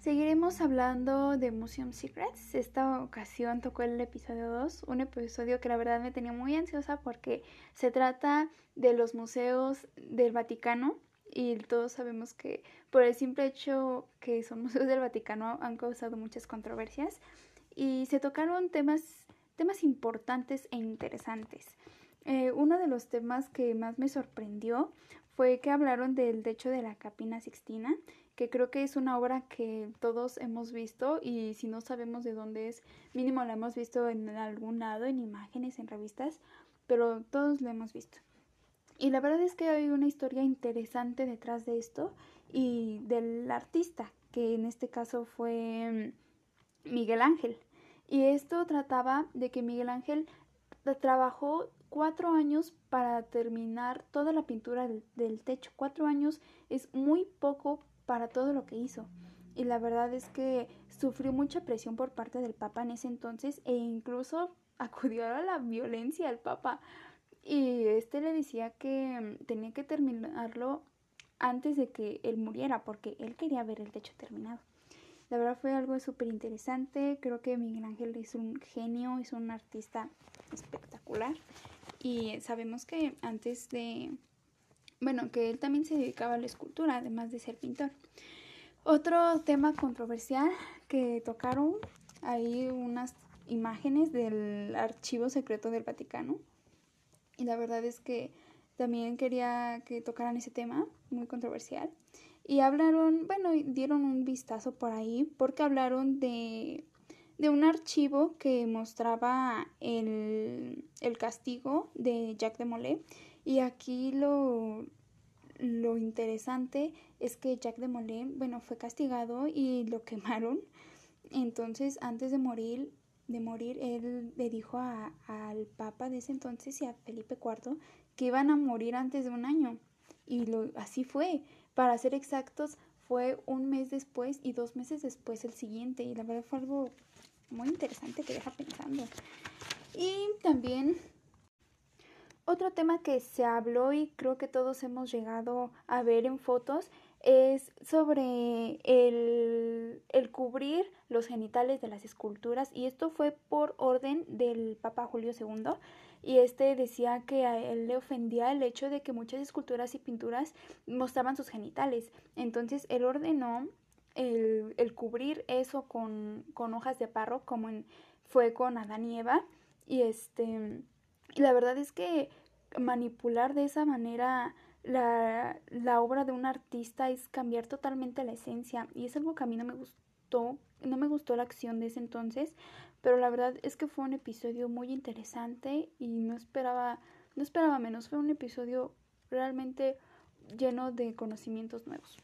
Seguiremos hablando de Museum Secrets. Esta ocasión tocó el episodio 2, un episodio que la verdad me tenía muy ansiosa porque se trata de los museos del Vaticano y todos sabemos que por el simple hecho que son museos del Vaticano han causado muchas controversias y se tocaron temas, temas importantes e interesantes. Eh, uno de los temas que más me sorprendió fue que hablaron del techo de la Capina Sixtina que creo que es una obra que todos hemos visto y si no sabemos de dónde es, mínimo la hemos visto en algún lado, en imágenes, en revistas, pero todos la hemos visto. Y la verdad es que hay una historia interesante detrás de esto y del artista, que en este caso fue mm, Miguel Ángel. Y esto trataba de que Miguel Ángel trabajó cuatro años para terminar toda la pintura del techo. Cuatro años es muy poco para todo lo que hizo. Y la verdad es que sufrió mucha presión por parte del Papa en ese entonces e incluso acudió a la violencia al Papa. Y este le decía que mm, tenía que terminarlo antes de que él muriera porque él quería ver el techo terminado. La verdad fue algo súper interesante. Creo que Miguel Ángel es un genio, es un artista espectacular. Y sabemos que antes de bueno, que él también se dedicaba a la escultura, además de ser pintor. Otro tema controversial que tocaron, hay unas imágenes del archivo secreto del Vaticano. Y la verdad es que también quería que tocaran ese tema, muy controversial. Y hablaron, bueno, dieron un vistazo por ahí porque hablaron de, de un archivo que mostraba el, el castigo de Jacques de Molay y aquí lo, lo interesante es que Jacques de Molay, bueno, fue castigado y lo quemaron. Entonces, antes de morir, de morir, él le dijo al Papa de ese entonces y a Felipe IV que iban a morir antes de un año. Y lo, así fue. Para ser exactos, fue un mes después y dos meses después el siguiente. Y la verdad fue algo muy interesante que deja pensando. Y también otro tema que se habló y creo que todos hemos llegado a ver en fotos es sobre el, cubrir los genitales de las esculturas y esto fue por orden del Papa Julio II y este decía que a él le ofendía el hecho de que muchas esculturas y pinturas mostraban sus genitales. Entonces él ordenó el, el cubrir eso con, con, hojas de parro como fue con Adán y Eva y este... La verdad es que manipular de esa manera la, la, obra de un artista es cambiar totalmente la esencia y es algo que a mí no me gustó, no me gustó la acción de ese entonces, pero la verdad es que fue un episodio muy interesante y no esperaba, no esperaba menos, fue un episodio realmente lleno de conocimientos nuevos.